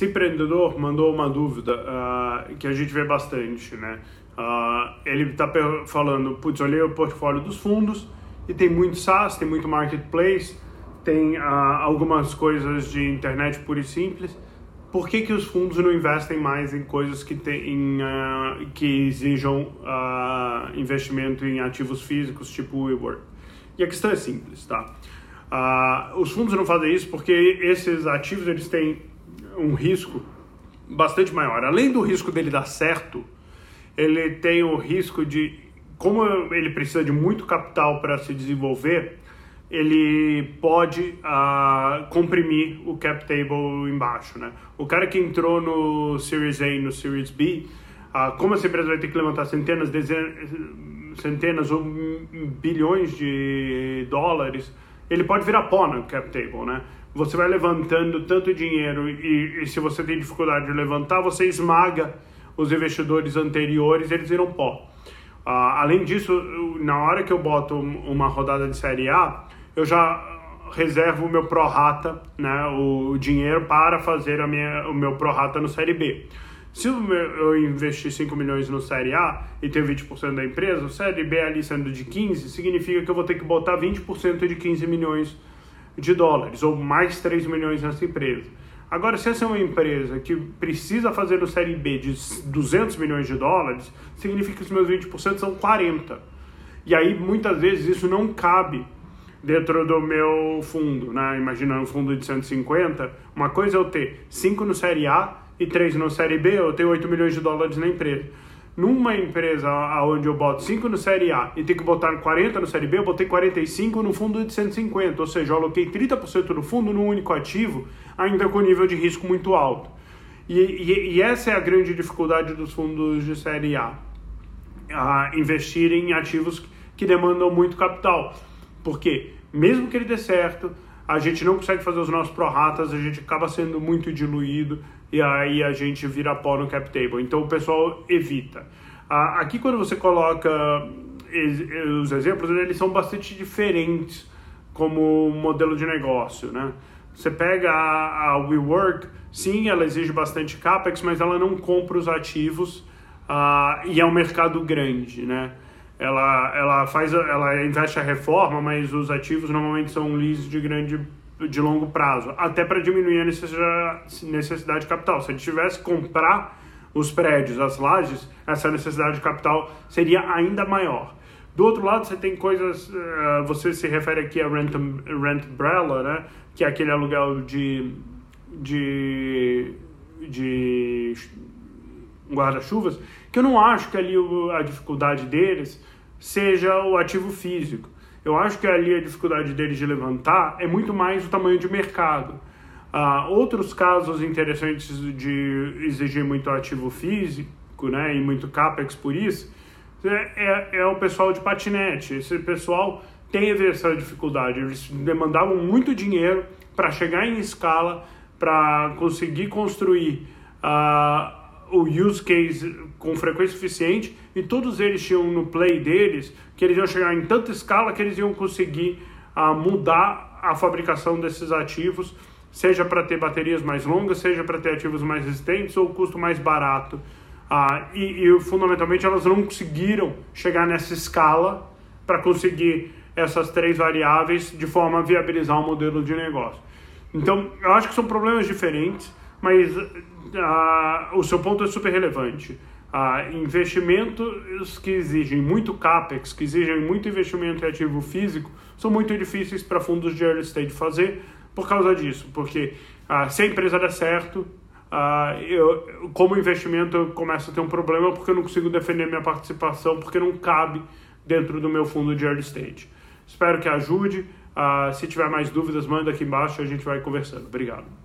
esse empreendedor mandou uma dúvida uh, que a gente vê bastante, né? Uh, ele está falando, putz, olhei o portfólio dos fundos e tem muito SaaS, tem muito marketplace, tem uh, algumas coisas de internet pura e simples. Por que, que os fundos não investem mais em coisas que, tem, que exijam investimento em ativos físicos, tipo o WeWork? E a questão é simples, tá? os fundos não fazem isso porque esses ativos eles têm um risco bastante maior. Além do risco dele dar certo, ele tem o risco de, como ele precisa de muito capital para se desenvolver, ele pode uh, comprimir o cap table embaixo, né? O cara que entrou no Series A e no Series B, uh, como essa empresa vai ter que levantar centenas, dezenas, centenas ou bilhões de dólares, ele pode virar pó no cap table, né? Você vai levantando tanto dinheiro e, e, se você tem dificuldade de levantar, você esmaga os investidores anteriores, eles viram pó. Uh, além disso, na hora que eu boto uma rodada de Série A, eu já reservo o meu prorata, né, o dinheiro para fazer a minha, o meu prorata no Série B. Se eu investir 5 milhões no Série A e tenho 20% da empresa, o Série B ali sendo de 15, significa que eu vou ter que botar 20% de 15 milhões de dólares, ou mais 3 milhões nessa empresa. Agora, se essa é uma empresa que precisa fazer no Série B de 200 milhões de dólares, significa que os meus 20% são 40. E aí, muitas vezes, isso não cabe dentro do meu fundo, né? Imaginando um fundo de 150, uma coisa é eu ter 5 no Série A e 3 no Série B, eu tenho 8 milhões de dólares na empresa. Numa empresa onde eu boto 5 no Série A e tenho que botar 40 no Série B, eu botei 45 no fundo de 150, ou seja, eu aloquei 30% no fundo num único ativo, ainda com nível de risco muito alto. E, e, e essa é a grande dificuldade dos fundos de Série A, a investir em ativos que demandam muito capital. Porque, mesmo que ele dê certo, a gente não consegue fazer os nossos prorratas, a gente acaba sendo muito diluído e aí a gente vira pó no cap table. Então o pessoal evita. Aqui quando você coloca os exemplos, eles são bastante diferentes como modelo de negócio, né? Você pega a, WeWork, sim, ela exige bastante capex, mas ela não compra os ativos uh, e é um mercado grande, né? Ela, ela faz, ela investe a reforma, mas os ativos normalmente são leases de grande, de longo prazo, até para diminuir a necessidade, de capital. Se a gente tivesse que comprar os prédios, as lajes, essa necessidade de capital seria ainda maior. Do outro lado, você tem coisas, uh, você se refere aqui a rent, rent né, que é aquele aluguel de, de, de guarda-chuvas, que eu não acho que ali a dificuldade deles seja o ativo físico. Eu acho que ali a dificuldade deles de levantar é muito mais o tamanho de mercado. Uh, outros casos interessantes de exigir muito ativo físico né, e muito capex por isso é, é, é o pessoal de patinete. Esse pessoal tem essa dificuldade. Eles demandavam muito dinheiro para chegar em escala, para conseguir construir uh, o use case com frequência suficiente e todos eles tinham no play deles que eles iam chegar em tanta escala que eles iam conseguir uh, mudar a fabricação desses ativos, seja para ter baterias mais longas, seja para ter ativos mais resistentes ou custo mais barato. Uh, e, e fundamentalmente elas não conseguiram chegar nessa escala para conseguir essas três variáveis de forma a viabilizar um modelo de negócio. Então, eu acho que são problemas diferentes mas uh, o seu ponto é super relevante. Uh, investimentos que exigem muito capex, que exigem muito investimento em ativo físico, são muito difíceis para fundos de early stage fazer por causa disso, porque uh, se a empresa der certo, uh, eu, como investimento eu começo a ter um problema porque eu não consigo defender minha participação, porque não cabe dentro do meu fundo de early stage. Espero que ajude. se tiver mais dúvidas, manda aqui embaixo e a gente vai conversando. Obrigado.